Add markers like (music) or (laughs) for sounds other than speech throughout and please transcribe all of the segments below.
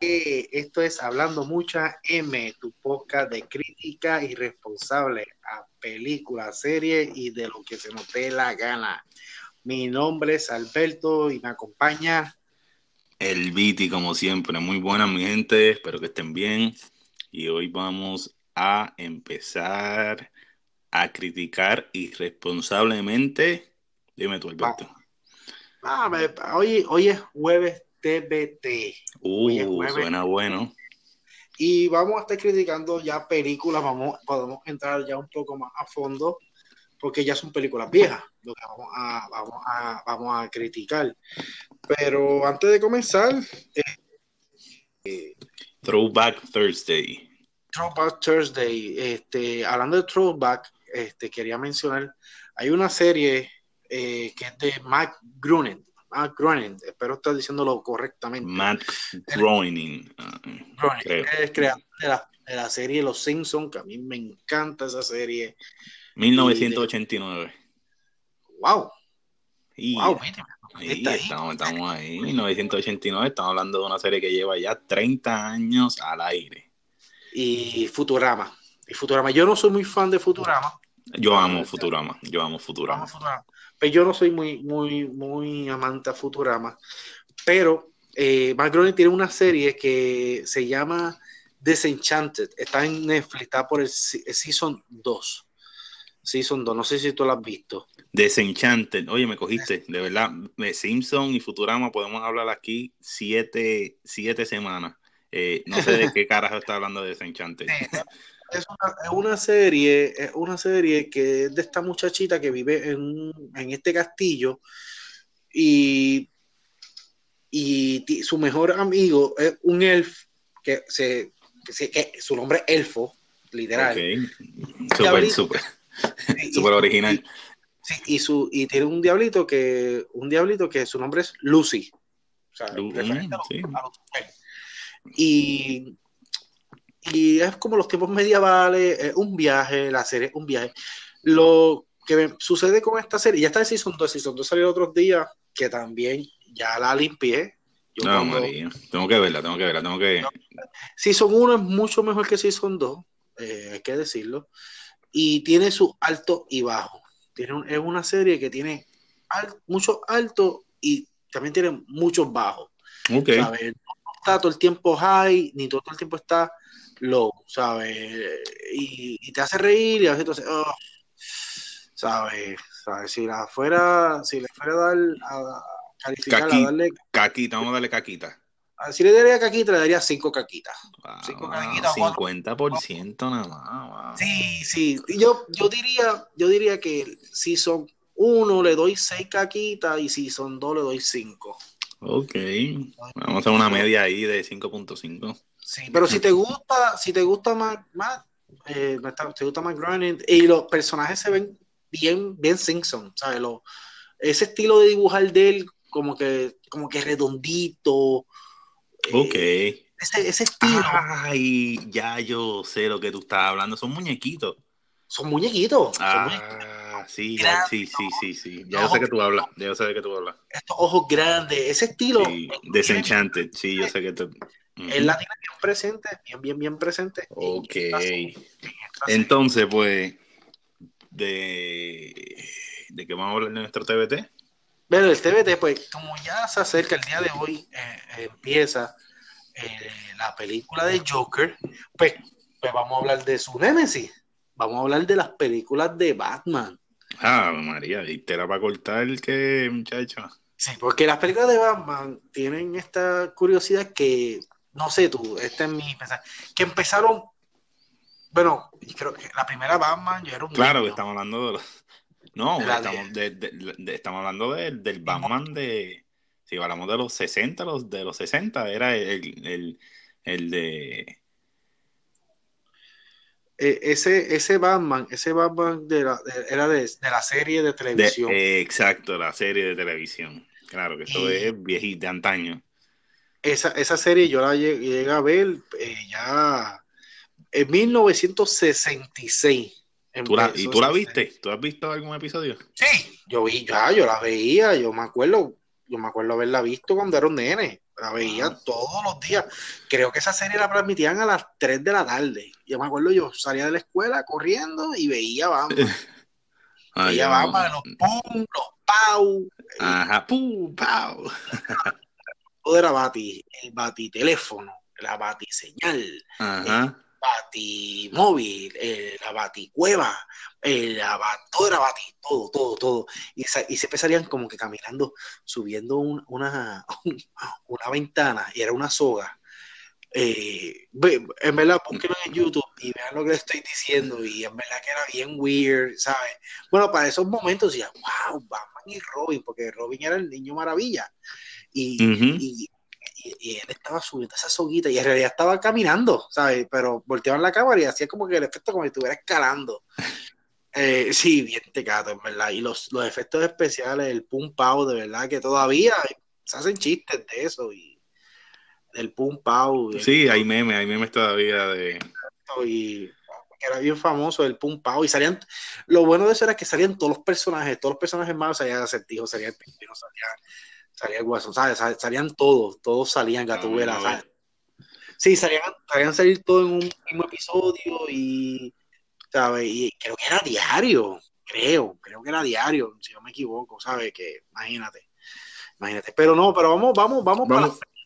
Esto es Hablando Mucha M, tu podcast de crítica irresponsable a películas, series y de lo que se nos dé la gana. Mi nombre es Alberto y me acompaña el Viti, como siempre. Muy buena, mi gente. Espero que estén bien. Y hoy vamos a empezar a criticar irresponsablemente. Dime tú, Alberto. hoy, hoy es jueves TBT. Uh, suena bueno. Y vamos a estar criticando ya películas, vamos, podemos entrar ya un poco más a fondo, porque ya son películas viejas, lo que vamos a, vamos a, vamos a criticar. Pero antes de comenzar... Eh, Throwback Thursday. Throwback Thursday. Este, hablando de Throwback, este, quería mencionar, hay una serie eh, que es de Mike Grunen, Matt Groening, espero estar diciéndolo correctamente. Matt (laughs) Groening. Ah, es creador de la, de la, serie Los Simpsons, que a mí me encanta esa serie. 1989. ¡Wow! wow, estamos, estamos ahí, 1989, estamos hablando de una serie que lleva ya 30 años al aire. Y Futurama. Y Futurama, yo no soy muy fan de Futurama. Yo amo Futurama, yo amo Futurama. Futurama. Pues yo no soy muy, muy, muy amante a Futurama, pero eh, Groening tiene una serie que se llama Disenchanted. Está en Netflix, está por el, Season 2. Season 2, no sé si tú lo has visto. Desenchanted, oye, me cogiste, de verdad, de Simpson y Futurama podemos hablar aquí siete, siete semanas. Eh, no sé de (laughs) qué carajo está hablando de Desenchanted es una, serie, es una serie que es de esta muchachita que vive en, este castillo y, y su mejor amigo es un elfo que se que, su nombre es elfo, literal. Súper, súper. Súper original. Sí, y su y tiene un diablito que un diablito que su nombre es Lucy. O sea, y y es como los tiempos medievales, es un viaje, la serie es un viaje. Lo que sucede con esta serie, ya está en Season 2, Season 2 salió otros días, que también ya la limpié. no, María, tengo que verla, tengo que verla, tengo que... Season 1 es mucho mejor que Season 2, eh, hay que decirlo, y tiene su alto y bajo. Tiene es una serie que tiene mucho alto y también tiene muchos bajos. Okay. No está todo el tiempo high, ni todo el tiempo está low, ¿sabes? Y, te hace reír y a veces tú oh, ¿sabes? ¿sabes? Si la fuera, si le fuera a dar a calificar, a darle... Caquita, vamos a darle caquita. Si le daría caquita, le daría cinco caquitas. cinco caquitas 50% nada más. Sí, sí. Yo, yo diría, yo diría que si son uno le doy seis caquitas y si son dos le doy cinco. Ok. Vamos a hacer una media ahí de 5.5. Sí, pero si te gusta, si te gusta más, más eh, te gusta más Groening y los personajes se ven bien, bien Simpson, ¿sabes? Lo, ese estilo de dibujar de él, como que, como que redondito. Eh, ok. ese, ese, estilo. Ay, ya yo sé lo que tú estás hablando. Son muñequitos. Son muñequitos. Ah, sí, sí, sí, sí, sí. Ya yo sé que tú hablas. Ya yo sé de qué tú hablas. Estos ojos grandes, ese estilo. Sí, Desenchanted, sí, yo sé que te él la tiene bien presente, bien, bien, bien presente. Ok. Entonces, pues, de, de qué vamos a hablar de nuestro TBT. Bueno, el TBT, pues, como ya se acerca el día de hoy, eh, empieza eh, la película de Joker, pues, pues vamos a hablar de su Nemesis. Vamos a hablar de las películas de Batman. Ah, María, y te la va a cortar el que, muchacho. Sí, porque las películas de Batman tienen esta curiosidad que no sé tú, este es mi pensar, que empezaron, bueno, creo que la primera Batman yo era un Claro, que estamos hablando de los, no, estamos, de, estamos hablando del Batman de, si hablamos de los 60, los de los 60, era el, el, el de... E, ese, ese Batman, ese Batman de la, era de, la serie de televisión. exacto, la serie de televisión. Claro que eso es viejito, de antaño esa, esa serie yo la llegué, a ver eh, ya en 1966. ¿Y tú la viste? ¿Tú has visto algún episodio? Sí, yo vi, ya, yo la veía, yo me acuerdo, yo me acuerdo haberla visto cuando era un nene. La veía todos los días. Creo que esa serie la transmitían a las 3 de la tarde. Yo me acuerdo, yo salía de la escuela corriendo y veía Batman. (laughs) Ah, veía Batman, los pum, los pau. Ajá, pu, pau. (laughs) Todo era bati, el bati teléfono, la bati señal, Ajá. Móvil, eh, la bati cueva, la ba- todo era bati, todo, todo, todo. Y, y siempre salían como que caminando, subiendo un- una, (laughs) una ventana y era una soga. Eh, en verdad, búsquenlo en YouTube y vean lo que les estoy diciendo. Y en verdad que era bien weird, ¿sabes? Bueno, para esos momentos decía, wow, Batman y Robin, porque Robin era el niño maravilla. Y, y- y él estaba subiendo esa soguita y en realidad estaba caminando, ¿sabes? Pero volteaban la cámara y hacía como que el efecto como si estuviera escalando. (laughs) Eh, sí, bien tecato, en verdad. Y los, los efectos especiales, el pum pau, de verdad que todavía se hacen chistes de eso y del pum pau. Sí, hay memes, hay memes todavía de. y que era bien famoso el Pum Pau y salían lo bueno de eso era que salían todos los personajes todos los personajes malos salían acertijo salía el pingüino salía, salía el guasón ¿sabes? Sal- salían todos todos salían Gatubela no, ¿sabes? sí salían salían salir todos en un mismo episodio y ¿sabes? y creo que era diario creo creo que era diario si no me equivoco ¿sabes? que imagínate imagínate pero no pero vamos vamos vamos, para Vamos, películas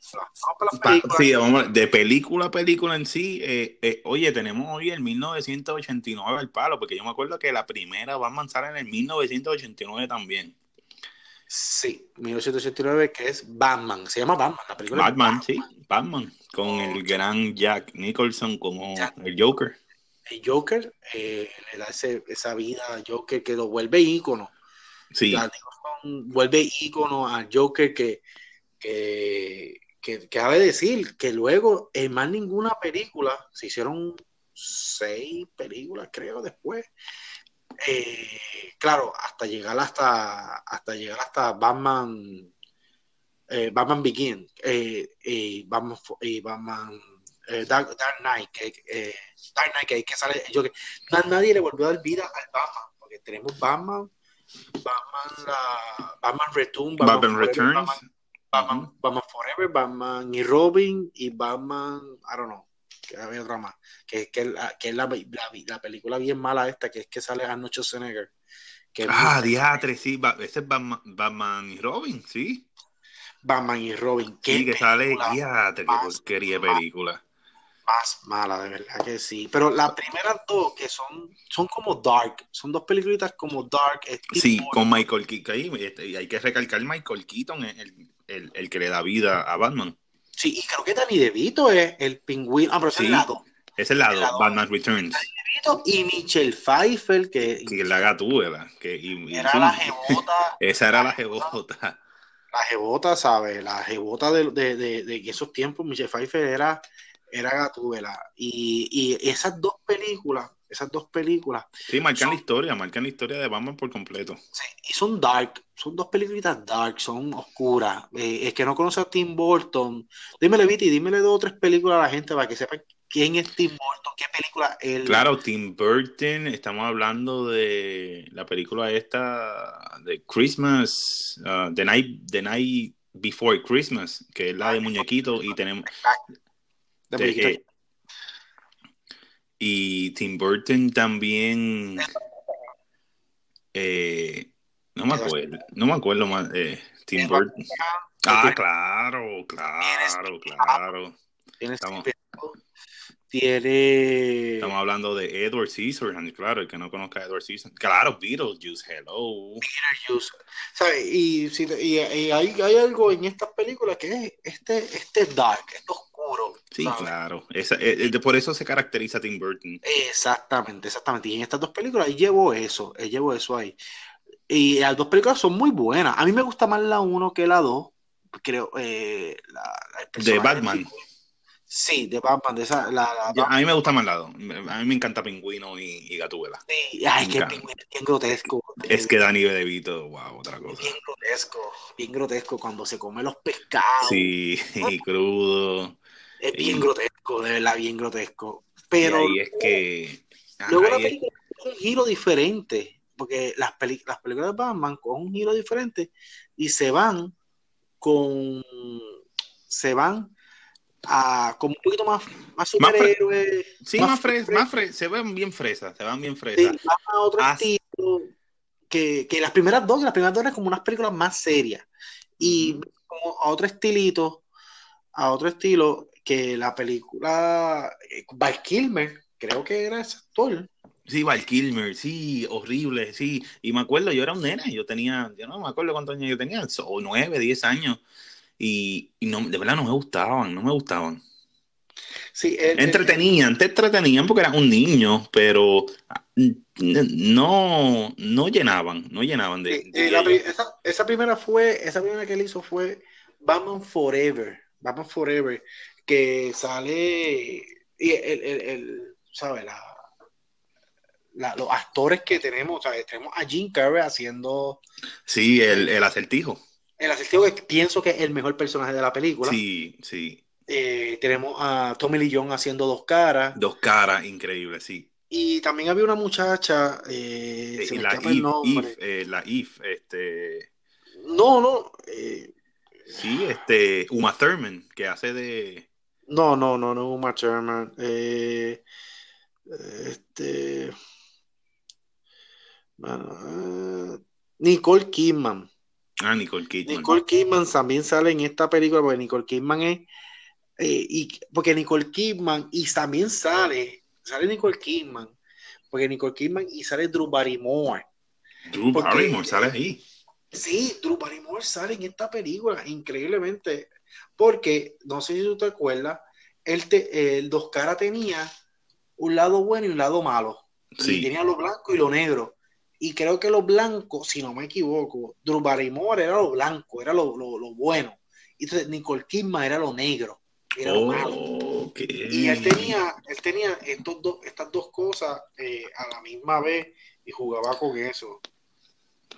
vamos para las sí, vamos, de película a película en sí. eh, eh, oye, tenemos hoy el 1989 al palo, porque yo me acuerdo que la primera va a avanzar en el 1989 también. Sí, 1989, que es Batman. Se llama Batman, la película. Batman, sí, Batman, con el gran Jack Nicholson como Jack. el Joker. El Joker, eh, le da ese- esa vida al Joker que lo vuelve ícono. Sí, Nicholson vuelve ícono al Joker que, que, que, que cabe decir que luego en más ninguna película, se hicieron seis películas, creo, después. Eh, claro, hasta llegar hasta hasta llegar hasta Batman eh, Batman Begin eh, y Batman, y Batman eh, Dark, Dark Knight que, eh, Dark Knight que, que sale yo que na- nadie le volvió a dar vida al Batman porque tenemos Batman Batman la Batman Return Batman Forever, Returns. Batman, Batman. Batman Forever Batman y Robin y Batman I don't know había otra más que, que, la- que es la, la, la película bien mala esta que es que sale Arnold Schwarzenegger que es Ah, diatre, sí, ese es Batman, Batman y Robin, sí. Batman y Robin qué Sí, que sale diatre, qué porquería de película. más mala, de verdad que sí. Pero las primeras dos que son, son como dark, son dos películas como dark. es Sí, tipo- con Michael Keaton. este, y hay que recalcar Michael Keaton, el, el, el que le da vida a Batman. Sí, y creo que Danny DeVito es el pingüino. Ah, pero ese Sí. es el lado. Ese lado, lado. Batman Returns, DeVito y Michelle Pfeiffer, que, que la gatúbela. Que, y, era la jebota, (laughs) esa era la jebota. la jebota, ¿sabes? La jebota de, de, de, de esos tiempos, Michelle Pfeiffer era, era Gatúbela. Y, y esas dos películas, esas dos películas, Sí, marcan la historia, marcan la historia de Batman por completo. Sí, y son dark, son dos películas dark, son oscuras. Eh, es que no conoce a Tim Burton. Dímele, Viti, dímele dos o tres películas a la gente para que sepan quién es Tim Burton, qué película él. Claro, Tim Burton, estamos hablando de la película esta de Christmas, uh, The Night, The Night Before Christmas, que es la de muñequito, y tenemos de eh, y Tim Burton también eh, no me acuerdo, no me acuerdo más eh, Tim Burton. Ah, claro, claro, claro. Tiene estamos- tiene Estamos hablando de Edward Scissorhands, claro, el que no conozca a Edward Scissorhands. Claro, Beetlejuice, hello. Beetlejuice. ¿Sabe? Y, y- y hay, hay algo en estas películas que es este, este dark, este oscuro. Sí, ¿sabe? claro. Esa- eh, eh, por eso se caracteriza Tim Burton. Exactamente, exactamente. Y en estas dos películas él llevó eso, él llevó eso ahí. Y las dos películas son muy buenas. A mí me gusta más la uno que la dos. Creo, eh, la, la- el De Batman. Sí, de Batman, de esa, la, a mí me gusta más lado. A mí me encanta Pingüino y, y Gatúbela. sí, ay, que el pingüino es bien grotesco. Es que Danny DeVito, wow, otra cosa. bien grotesco, bien grotesco cuando se come los pescados. Sí, y (laughs) crudo. Es bien y- grotesco, de verdad, bien grotesco. Pero y ahí es que. luego la es- película con un giro diferente, porque las, peli- las películas de Batman con un giro diferente y se van con se van a como un poquito más, más superhéroes. Sí, más, más, se ven bien fresas, se van bien fresas. Sí, a otro estilo que, que, las primeras dos, las primeras dos eran como unas películas más serias. Y como a otro estilito, a otro estilo, que la película eh, Val Kilmer, creo que era ese actor. Sí, Val Kilmer, sí, horrible, sí. Y me acuerdo, yo era un nene, yo tenía, yo no me acuerdo cuántos años yo tenía, o nueve, diez años. Y, no, de verdad no me gustaban, no me gustaban. Sí, entretenían, te entretenían porque eras un niño, pero no, no llenaban, no llenaban de. esa, primera fue, esa primera que él hizo fue Batman Forever, Batman Forever, que sale y el, el, el ¿sabe? La, los actores que tenemos, tenemos a Jim Carrey haciendo. Sí, el, el acertijo el acertijo que pienso que es el mejor personaje de la película. Sí, sí. Eh, tenemos a Tommy Lee Jones haciendo dos caras. Dos caras, increíble, sí. Y también había una muchacha, eh, eh la, If, eh, la If, este... No, no. sí, este, Uma Thurman, que hace de... No, no, no, no, Uma Thurman. este... Nicole Kidman. Ah, Nicole Kidman. Nicole Kidman también sale en esta película porque Nicole Kidman es. Eh, y, porque Nicole Kidman y también sale, sale Nicole Kidman, porque Nicole Kidman y sale Drew Barrymore. Drew Barrymore sale ahí. Sí, Drew Barrymore sale en esta película, increíblemente, porque no sé si tú te acuerdas, el, el Dos Caras tenía un lado bueno y un lado malo. Sí. tenía lo blanco y lo negro. Y creo que lo blanco, si no me equivoco, Drew Barrymore era lo blanco, era lo, bueno. Y entonces Nicole Kidman era lo negro, era lo malo. Y él tenía, él tenía estos dos, estas dos cosas eh, a la misma vez y jugaba con eso.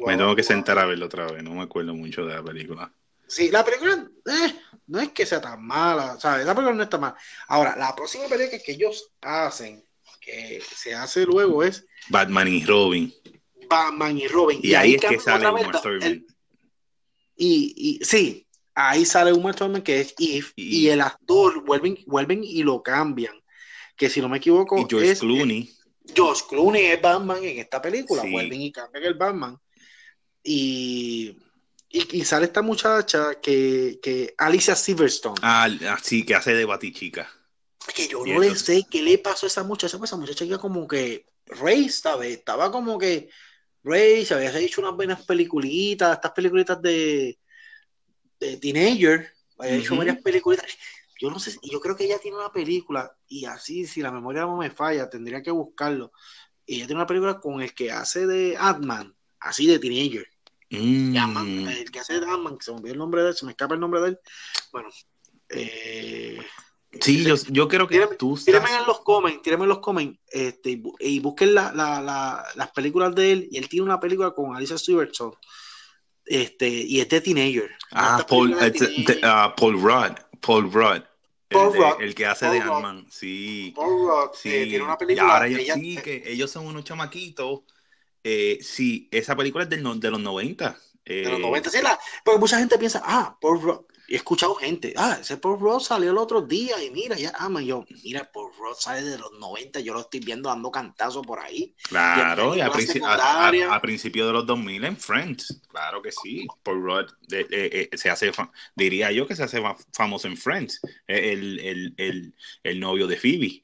me tengo que sentar a verlo otra vez, no me acuerdo mucho de la película. Sí, la película eh, no es que sea tan mala, ¿sabes? La película no está mal. Ahora, la próxima película que ellos hacen, que se hace luego es Batman y Robin. Batman y Robin. Y, ahí, es que sale un y, y sí, ahí sale un Thurman que es Eve y, el actor vuelven, vuelven y lo cambian. Que si no me equivoco. Y George Clooney. George Clooney es Batman en esta película. Vuelven y cambian el Batman. Y, y, sale esta muchacha que, que Alicia Silverstone. Ah, sí, que hace de Batichica. Que yo no le sé qué le pasó a esa muchacha. Pues esa muchacha que como que Rey, estaba, estaba como que Ray se había hecho unas buenas peliculitas, estas peliculitas de, de teenager, había hecho varias peliculitas. Yo no sé, yo creo que ella tiene una película, y así, si la memoria no me falla, tendría que buscarlo. Ella tiene una película con el que hace de Ant-Man, así de teenager. Mm. el que hace de Ant-Man, se me olvidó el nombre de él, se me escapa el nombre de él. Bueno, eh, Sí, yo, yo creo que tú estás... en los comments, tírenme en los comments este, y busquen la, la, la, las películas de él. Y él tiene una película con Alicia Silverstone este, y es de Teenager. Ah, Paul, ah, Paul Rudd. Paul Rudd. Paul el, Rudd, el que hace de Ant-Man, sí. Paul Rudd, sí. Eh, tiene una película. Y ahora ellos, sí, que ellos son unos chamaquitos. Eh, sí, esa película es del, de los 90. Eh, de los 90, sí, la, porque mucha gente piensa, ah, Paul Rudd, he escuchado gente, ah, ese Paul Ross salió el otro día y mira, ya ama yo, mira, Paul Ross sale de los 90, yo lo estoy viendo dando cantazo por ahí. Claro, y, a, principio de los 2000 en Friends, claro que sí, Paul Ross eh, se hace, diría yo que se hace famoso en Friends, el, el, el, el novio de Phoebe.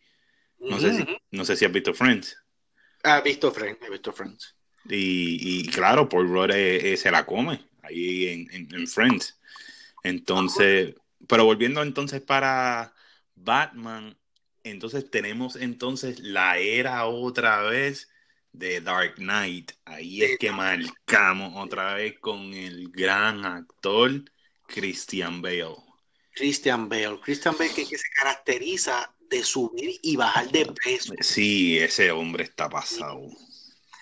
No, sé si, no sé si has visto Friends. Ha visto Friends, he visto Friends. Y, y claro, Paul Rudd eh, eh, se la come ahí en, en Friends. Entonces, pero volviendo entonces para Batman, entonces tenemos entonces la era otra vez de Dark Knight. Ahí es que marcamos otra vez con el gran actor Christian Bale. Christian Bale, Christian Bale que, se caracteriza de subir y bajar de peso. Sí, ese hombre está pasado.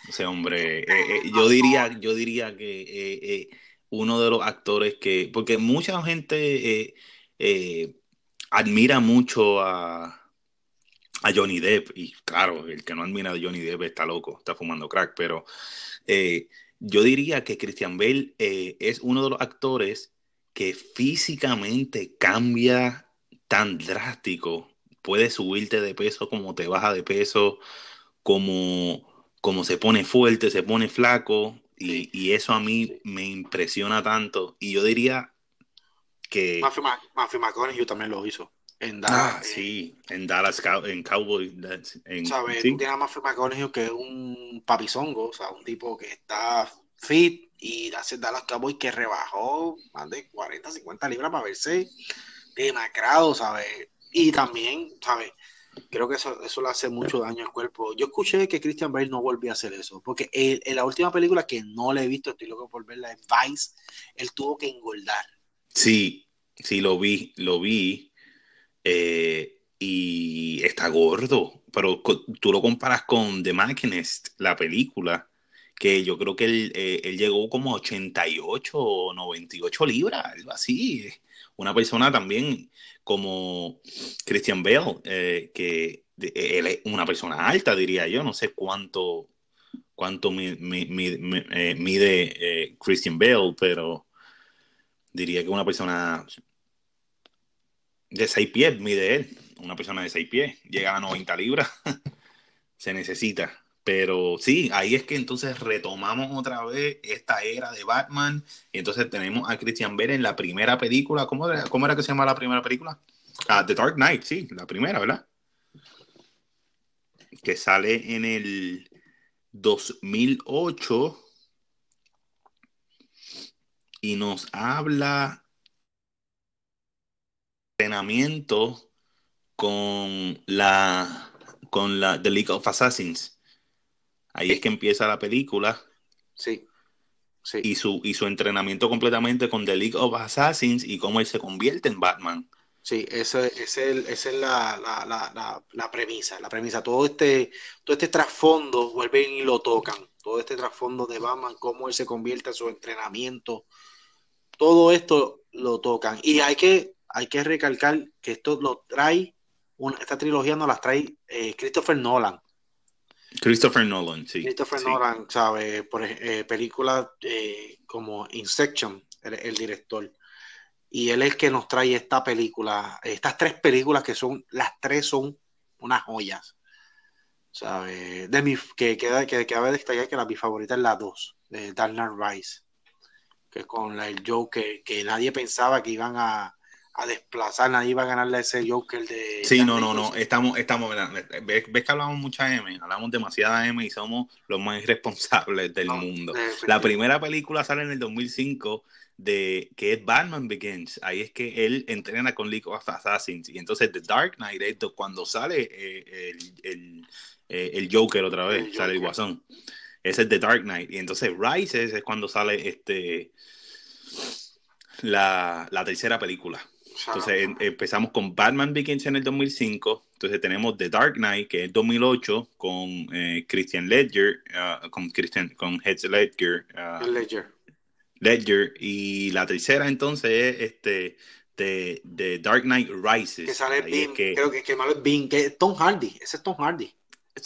Ese hombre, eh, eh, yo diría, yo diría que eh, uno de los actores que, porque mucha gente admira mucho a, a Johnny Depp, y claro, el que no admira a Johnny Depp está loco, está fumando crack, pero yo diría que Christian Bale es uno de los actores que físicamente cambia tan drástico. Puede subirte de peso como te baja de peso, como, como se pone fuerte, se pone flaco. Y, y eso a mí me impresiona tanto. Y yo diría que... Matthew, McConaughey también lo hizo. En Dallas, ah, sí, en Dallas, en Cowboy. En, ¿Sabes? ¿sí? Tienes a Matthew McConaughey que es un papizongo, o sea, un tipo que está fit y hace Dallas Cowboy que rebajó más de 40, 50 libras para verse demacrado, ¿sabes? Y también, ¿sabes? Creo que eso, eso le hace mucho daño al cuerpo. Yo escuché que Christian Bale no volvió a hacer eso, porque en la última película que no le he visto, estoy loco por verla, es Vice, él tuvo que engordar. Sí, sí, lo vi, lo vi. Eh, y está gordo, pero tú lo comparas con The Machinist, la película, que yo creo que él, eh, él llegó como a 88 o 98 libras, algo así. Una persona también como Christian Bale, eh, que él es una persona alta, diría yo, no sé cuánto, cuánto mide, mide Christian Bale, pero diría que una persona de 6 pies mide él, una persona de 6 pies, llega a 90 libras, (laughs) se necesita. Pero sí, ahí es que entonces retomamos otra vez esta era de Batman. Y entonces tenemos a Christian Bale en la primera película. ¿Cómo era, cómo era que se llama la primera película? Ah, The Dark Knight, sí, la primera, ¿verdad? Que sale en el 2008 y nos habla entrenamiento con la con la The League of Assassins. Ahí es que empieza la película. Sí. sí. Y su, y su entrenamiento completamente con The League of Assassins y cómo él se convierte en Batman. Sí, esa es, el, esa es la, la, la, la, premisa. La premisa. Todo este, todo este trasfondo vuelven y lo tocan. Todo este trasfondo de Batman, cómo él se convierte en su entrenamiento. Todo esto lo tocan. Y hay que hay que recalcar que esto lo trae, esta trilogía nos la trae eh, Christopher Nolan. Christopher Nolan, sí. Christopher Nolan, ¿sabe? Por eh, películas eh, como Inception, el, director. Y él es el que nos trae esta película, estas tres películas que son, las tres son unas joyas. ¿Sabe? De mi, que, que, que, que cabe destacar que la mi favorita es la 2, de Dark Knight Rise. Que con el Joker, que nadie pensaba que iban a, a desplazar, nadie iba a ganarle a ese Joker de... Sí, no, no, no, estamos, estamos, ves, ves, que hablamos mucha M, hablamos demasiada M y somos los más irresponsables del mundo. La primera película sale en el 2005 de que es Batman Begins, ahí es que él entrena con League of Assassins. Y entonces The Dark Knight es cuando sale eh, el, eh, el, Joker otra vez, sale el Guasón. Ese es The Dark Knight. Y entonces Rise es cuando sale este la, la tercera película. Entonces em, empezamos con Batman Begins en el 2005. Entonces tenemos The Dark Knight, que es 2008, con eh, Christian Ledger, uh, con Christian, con Heath Ledger. Uh, Ledger. Ledger. Y la tercera entonces es este de, de Dark Knight Rises. Que sale Bean, creo que, que malo es Bean, que es Tom Hardy, ese es Tom Hardy.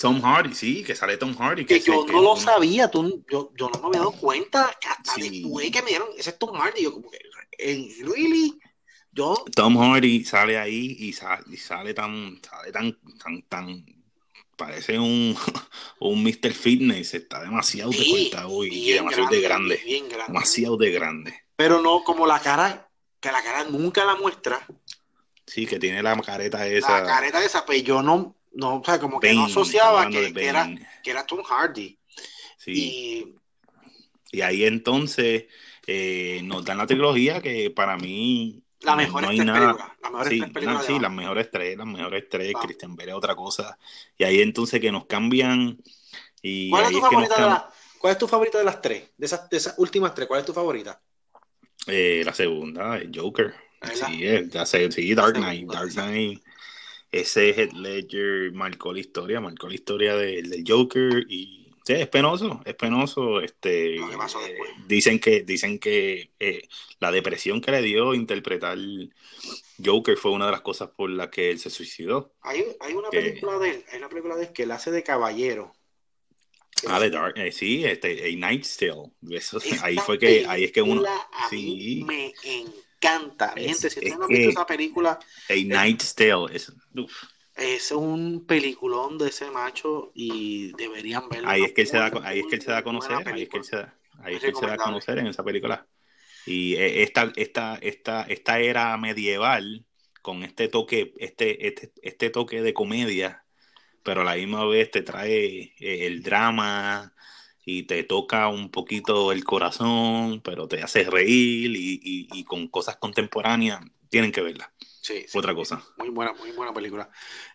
Tom Hardy, sí, que sale Tom Hardy. Que, yo no lo sabía, tú, yo, yo, no me había dado cuenta que hasta después que me dieron, ese es Tom Hardy, yo como que, ¿really? Tom Hardy sale ahí y sale, y sale tan, sale tan, tan, tan, parece un, (laughs) un Mr. Fitness, está demasiado de y demasiado de grande, demasiado de grande. Pero no como la cara, que la cara nunca la muestra. Sí, que tiene la careta esa. La careta esa, pero yo no, no, o sea, como que no asociaba que, era, que era Tom Hardy. Sí. Y, y ahí entonces eh, nos dan la trilogía que para mí la mejor no hay nada. La mejor sí, sí las mejores tres, las mejores tres, Christian Bale otra cosa. Y ahí entonces que nos cambian. Y ¿Cuál, es tu favorita de ¿Cuál es tu favorita de las tres? De esas, de esas últimas tres, ¿cuál es tu favorita? Eh, la segunda, Joker. Sí, ya sé, sí, Dark Knight. Dark Knight. Ese Head Ledger marcó la historia, marcó la historia del Joker y Sí, es penoso, es penoso. Este, dicen que, dicen que eh, la depresión que le dio interpretar Joker fue una de las cosas por las que él se suicidó. Hay, hay una película de él, hay una película de él que él hace de caballero. Ah, de Dark, eh, este, A Night Still. ahí fue que, ahí es que uno, sí, me encanta. Es- Gente, si ustedes es no han visto que- esa película, A Night's Tale. Es, uf. Es un peliculón de ese macho y deberían verlo. ahí es que él se da, ahí es que él se da a conocer, ahí es que él se da, ahí es que él se da a conocer en esa película. Y eh, esta, esta, esta, esta era medieval con este toque, este, este, este toque de comedia, pero a la misma vez te trae eh, el drama y te toca un poquito el corazón, pero te hace reír y, y- y con cosas contemporáneas tienen que verla. Sí, sí. Otra cosa. Muy buena, muy buena película.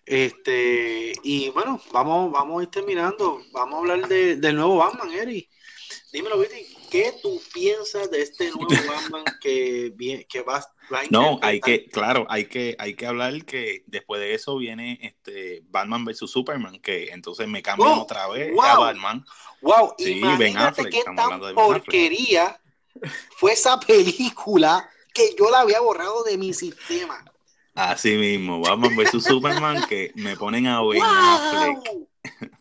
Este, y bueno, vamos, vamos a ir terminando. Vamos a hablar de- del nuevo Batman, Eri. Dímelo, Viti, ¿qué tú piensas de este nuevo (laughs) Batman que, que va, va a No, hay que, claro, hay que, hay que hablar que después de eso viene este Batman vs Superman, que entonces me cambian Oh, otra vez wow. a Batman. Wow, Sí, Ben Affleck, qué tan de Affleck. porquería fue esa película que yo la había borrado de mi sistema. Así mismo, Batman vs Superman, que me ponen a Ben. ¡Wow!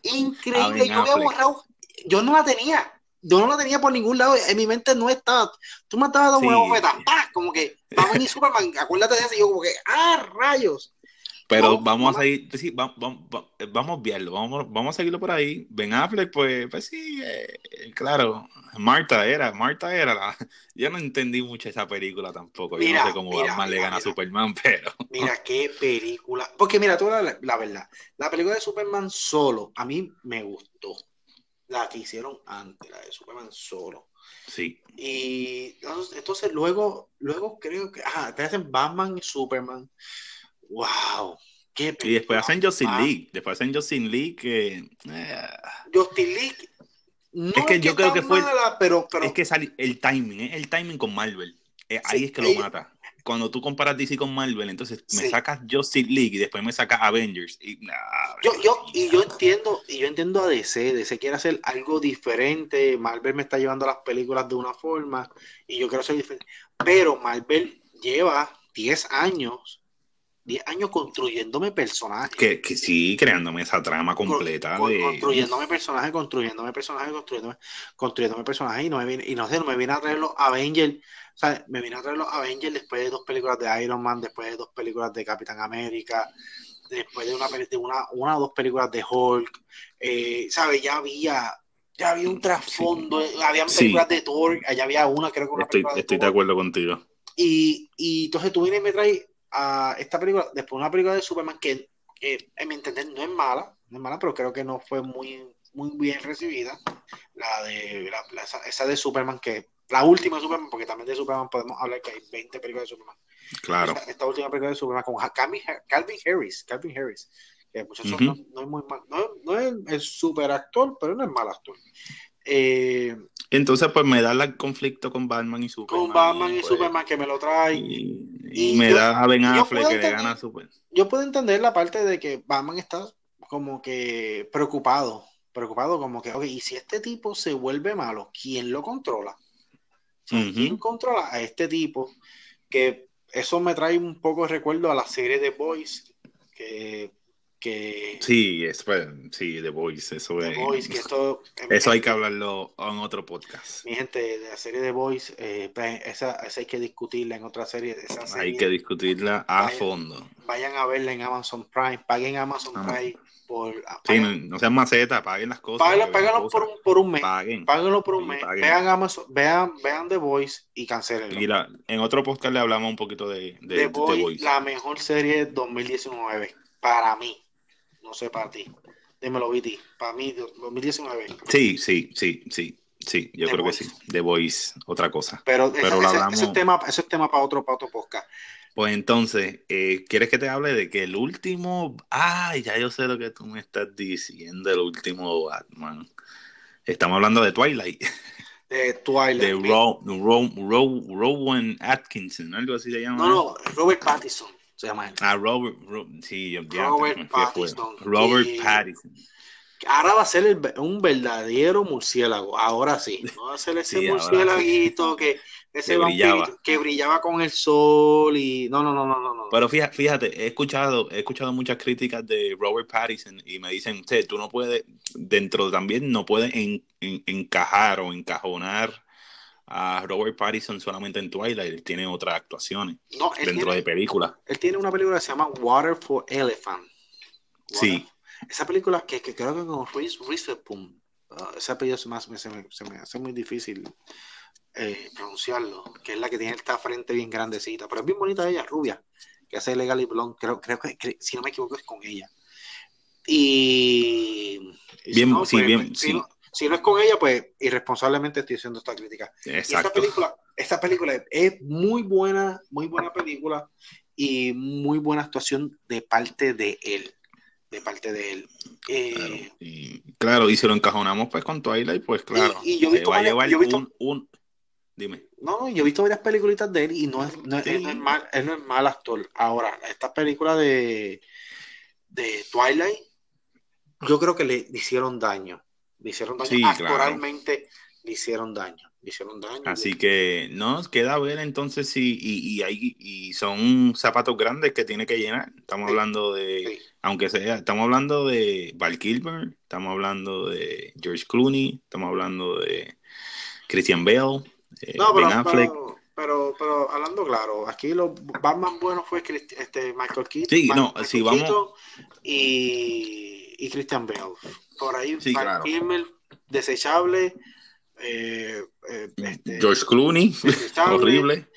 Increíble, (laughs) Ben yo había borrado, yo no la tenía, yo no la tenía por ningún lado, en mi mente no estaba, tú me estabas dando una Sí. bofeta, ¡pah! como que Batman y Superman, acuérdate de eso, y yo como que, ¡ah, rayos! Pero No, vamos no. a seguir, sí, vamos, vamos, vamos a obviarlo, vamos, vamos a seguirlo por ahí. Ben Affleck, pues, pues sí, eh, claro, Marta era, Marta era la... (laughs) Yo no entendí mucho esa película tampoco, yo no sé cómo mira, Batman le mira, gana a. Superman, (laughs) pero... Mira qué película, porque mira, tú la, la verdad, la película de Superman solo, a mí me gustó, la que hicieron antes, la de Superman solo. Sí, Y entonces, entonces luego, luego creo que, ah, te hacen Batman y Superman. Wow, qué Y después hacen Justin Ah, League. Después hacen Justin League que. eh, Justin League. No Es que yo creo que fue- mala, pero, pero es que sale el timing, ¿eh? el timing con Marvel. Eh, ahí es que lo mata. Cuando tú comparas DC con Marvel, entonces me sacas Justin League y después me sacas Avengers. Y, nah, yo, yo, y yo entiendo, y yo entiendo a DC, DC quiere hacer algo diferente, Marvel me está llevando las películas de una forma, y yo quiero ser diferente. Pero Marvel lleva 10 años, 10 años construyéndome personajes. que, que sí, creándome esa trama completa Con- de. construyéndome personajes, construyéndome personajes, construyéndome, construyéndome personajes y no me viene, y no sé, no me viene a traer los Avengers, o sea, me viene a traer los Avengers después de dos películas de Iron Man, después de dos películas de Capitán América, después de una de una, una o dos películas de Hulk, eh, ¿sabes? Ya había, ya había un trasfondo, eh, habían Sí. películas de Thor, allá había una, creo que una Estoy, película de estoy de acuerdo contigo. Y, y entonces tú vienes y me traes a esta película, después una película de Superman que, que, en mi entender, no es mala, no es mala, pero creo que no fue muy, muy bien recibida. La de la- la- esa, de Superman, que la última de Superman, porque también de Superman podemos hablar que hay 20 películas de Superman. Claro. Esta, esta última película de Superman con Calvin, Calvin Harris, Calvin Harris, que el muchacho no, no es muy mal, no, es- no es el super actor, pero no es mal actor. Eh, Entonces, pues me da el conflicto con Batman y Superman. con Batman y pues, Superman que me lo trae. Y, Y y me yo- da a Ben Affleck que le gana a Superman. yo puedo entender la parte de que Batman está como que preocupado, preocupado como que, ok, y si este tipo se vuelve malo, ¿quién lo controla? O sea, Ujú. ¿Quién controla a este tipo? Que eso me trae un poco de recuerdo a la serie de Boys, que, que Sí, es, pues, sí, The Voice, eso The es. Boys, que esto, Eso hay que hablarlo en otro podcast. mi gente, de la serie de Boys, eh, pues, esa, esa hay que discutirla en otra serie, esa Hay serie, que discutirla a Vaya. fondo. vayan a verla en Amazon Prime, paguen Amazon Amazon. Prime por Sí, no, no sean macetas, paguen las cosas. Págalo cosas. por un, por un mes. Paguen. Págalo por un Sí, mes. paguen. Vean Amazon, vean, vean The Voice y cancelenlo. Y la- en otro podcast le hablamos un poquito de, de, The de Voice, Voice. la mejor serie de 2019. Para mí. No sé para ti. Dímelo, Viti. Para mí, 2019. Sí, sí, sí, sí, sí, yo The creo Voice. que sí. The Voice, otra cosa. Pero, Pero ese, lo ese- hablamos- ese es tema, ese es tema para otro, para otro podcast. Pues entonces, eh, ¿quieres que te hable de que el último... Ay, ya yo sé lo que tú me estás diciendo, el último Batman. Estamos hablando de Twilight, De Twilight. de Rowan Atkinson, algo así se llama. No, no, Robert Pattinson se llama él. Ah, Robert, Ro- sí, yo Robert. Pattinson. Robert Y- Pattinson. Ahora va a ser el- un verdadero murciélago. Ahora sí. No (laughs) va a ser ese Sí, que, (laughs) ese Que brillaba. que brillaba con el sol y. No, no, no, no, no. no. Pero fíjate, fíjate, he escuchado, he escuchado muchas críticas de Robert Pattinson y me dicen, "Che, tú no puedes, dentro también no puedes en- en- encajar o encajonar a Robert Pattinson solamente en Twilight, él tiene otras actuaciones No, dentro tiene, de películas. él tiene una película que se llama Water for Elephant. Water- Sí, Esa película que, que creo que con Reese Witherspoon, ah, ese apellido se me, hace- se, me, se me hace muy difícil eh, pronunciarlo, que es la que tiene esta frente bien grandecita, pero es bien bonita ella, rubia, que hace Legally Blonde, creo, creo que, que, si no me equivoco es con ella. Y, y Bien, no, sí, pues, bien, si, sí. no, si no es con ella, pues irresponsablemente estoy haciendo esta crítica. Y esta exacto. película, esta película es muy buena, muy buena película y muy buena actuación de parte de él. De parte de él. Eh, Claro. Y, claro, y si lo encajonamos pues con Twilight, pues claro, y yo he visto va a varias- llevar yo he visto- un, un- Dime. No, no, yo he visto varias películas de él y no es, no, Sí. él no es mal, él no es mal actor. Ahora, esta película de, de Twilight, yo creo que le hicieron daño. Le hicieron daño. Sí, claro. Actoralmente le hicieron daño. Le hicieron daño. Así que no, queda ver entonces si y, y, hay, y son zapatos grandes que tiene que llenar. Estamos Sí. hablando de, Sí. aunque sea, estamos hablando de Val Kilmer, estamos hablando de George Clooney, estamos hablando de Christian Bale, eh, No, pero, Affleck. pero, pero, pero hablando claro, aquí los Batman buenos fue este, Michael Keaton, Sí, no, sí, vamos- y, y Christian Bale. Por ahí, Sí, claro. Desechable. eh, eh, este, George Clooney, (laughs) horrible,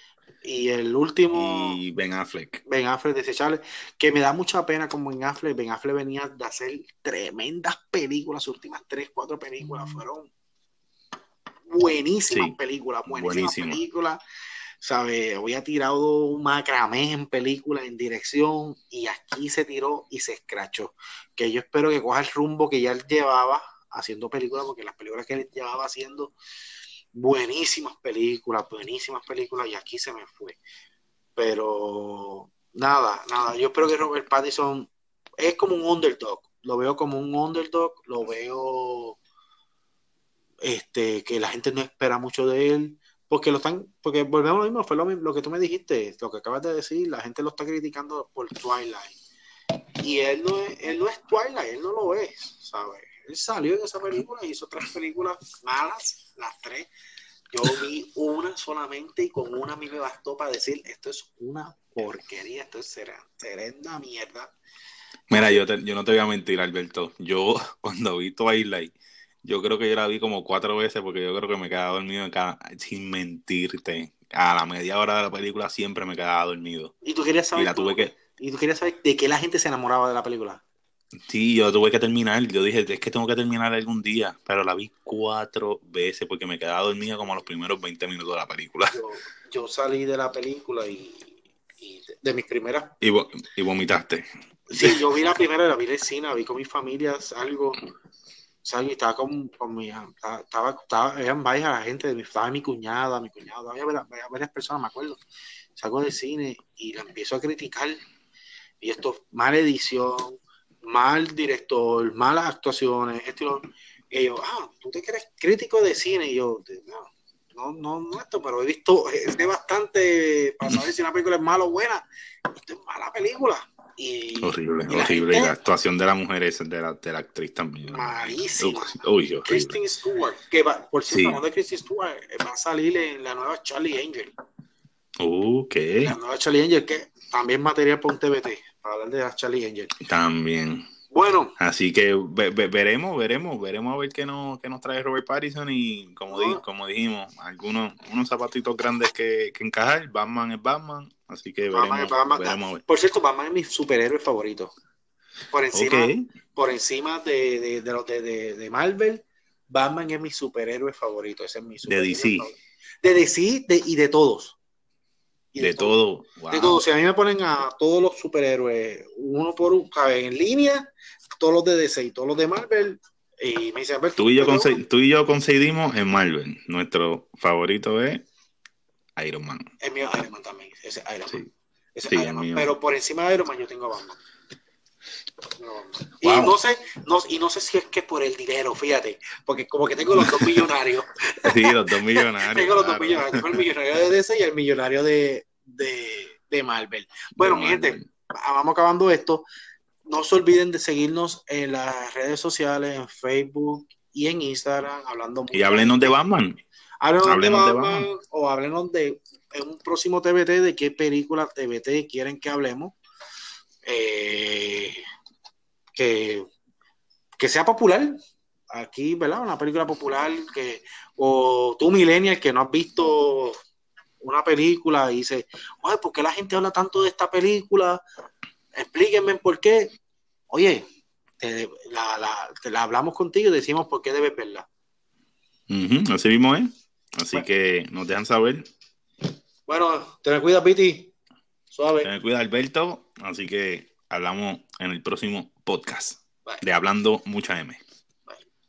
Y el último, y Ben Affleck. Ben Affleck, desechable, que me da mucha pena con Ben Affleck. Ben Affleck venía de hacer tremendas películas, sus últimas tres, cuatro películas fueron buenísimas Sí, películas, buenísimas buenísimas. películas. ¿Sabe? Había tirado un macramé en películas, en dirección, y aquí se tiró y se escrachó. Que yo espero que coja el rumbo que ya él llevaba haciendo películas, porque las películas que él llevaba haciendo, buenísimas películas, buenísimas películas, y aquí se me fue. Pero nada, nada, yo espero que Robert Pattinson es como un underdog, lo veo como un underdog, lo veo este que la gente no espera mucho de él, porque lo están, porque volvemos a lo mismo, fue lo, que tú me dijiste, lo que acabas de decir, la gente lo está criticando por Twilight. Y él no es, él no es Twilight, él no lo es, ¿sabes? Él salió en esa película y hizo tres películas malas, las tres. Yo vi una solamente y con una a mí me bastó para decir, esto es una porquería, esto es serenda mierda. Mira, yo, te- yo no te voy a mentir, Alberto. Yo, (laughs) cuando vi Twilight, yo creo que yo la vi como cuatro veces porque yo creo que me quedaba dormido en cada, sin mentirte. A la media hora de la película siempre me quedaba dormido. Y tú querías Y saber, la tuve que, y tú querías saber de qué la gente se enamoraba de la película. sí, yo tuve que terminar. Yo dije, es que tengo que terminar algún día, pero la vi cuatro veces porque me quedaba dormida como a los primeros 20 minutos de la película. Yo, yo salí de la película y, y de, de mis primeras Y, vo- y vomitaste. Sí, yo vi la primera, la vi en la vi con mi familia, algo, y estaba con, con mi, estaba, estaba, eran varias la gente, estaba mi cuñada, mi cuñado, había varias, personas, me acuerdo. Salgo del cine y la empiezo a criticar, y esto, mala edición, mal director, malas actuaciones, esto y yo, ah, tú te crees crítico de cine, y yo, no, no, no esto, pero he visto, sé bastante para saber si una película es mala o buena, esto es mala película. Y, Horrible, y horrible. Y la actuación de la mujer es de la, de la actriz también. Malísima. Uy. Kristen Stewart, que va, por cierto, Sí. hablando de Kristen Stewart, eh, va a salir en la nueva Charlie Angel. Uh, ¿qué? La nueva Charlie Angel, que también material para un TBT, para hablar de la Charlie Angel. También. Bueno, Así que ve- ve- veremos, veremos, veremos a ver qué nos, qué nos trae Robert Pattinson y como, di- Ah. como dijimos, algunos unos zapatitos grandes que, que encajar. Batman es Batman, así que Batman veremos, es Batman. veremos a ver. por cierto, Batman es mi superhéroe favorito. Por encima, por encima de, de, de los de, de, de Marvel, Batman es mi superhéroe favorito. Ese es mi superhéroe DC. favorito. De DC de- y de todos. Y de todo. Wow. De todos. Si a mí me ponen a todos los superhéroes, uno por uno, en línea, todos los de DC y todos los de Marvel, y me dicen, Alberto, Tú y, yo ¿pero conce- tú y yo coincidimos en Marvel. Nuestro favorito es Iron Man. Es mío Iron Man también. Ese es Iron Man. Sí. Ese Sí, Iron Man. Pero por encima de Iron Man yo tengo a Batman. Batman. Y Wow. no sé, no, y no sé si es que por el dinero, fíjate, porque como que tengo los dos millonarios. (laughs) Sí, los dos millonarios. (laughs) tengo los dos claro. millonarios. Tengo el millonario de DC y el millonario de, de, de Marvel. Bueno, De mi gente, Marvel. vamos acabando esto. No se olviden de seguirnos en las redes sociales, en Facebook y en Instagram, hablando Y háblenos de Batman. Háblenos, de Batman, o háblenos de en un próximo TBT de qué película TBT quieren que hablemos. Eh, que, que sea popular. Aquí, ¿verdad? Una película popular que, o tú, Millennial, que no has visto una película y dice, oye, ¿por qué la gente habla tanto de esta película? Explíquenme por qué. Oye, la, hablamos contigo y decimos por qué debes verla. así mismo es. Así que nos dejan saber. Bueno, te me cuida, Piti. Suave. Te me cuida, Alberto. Así que hablamos en el próximo podcast de Hablando Mucha M.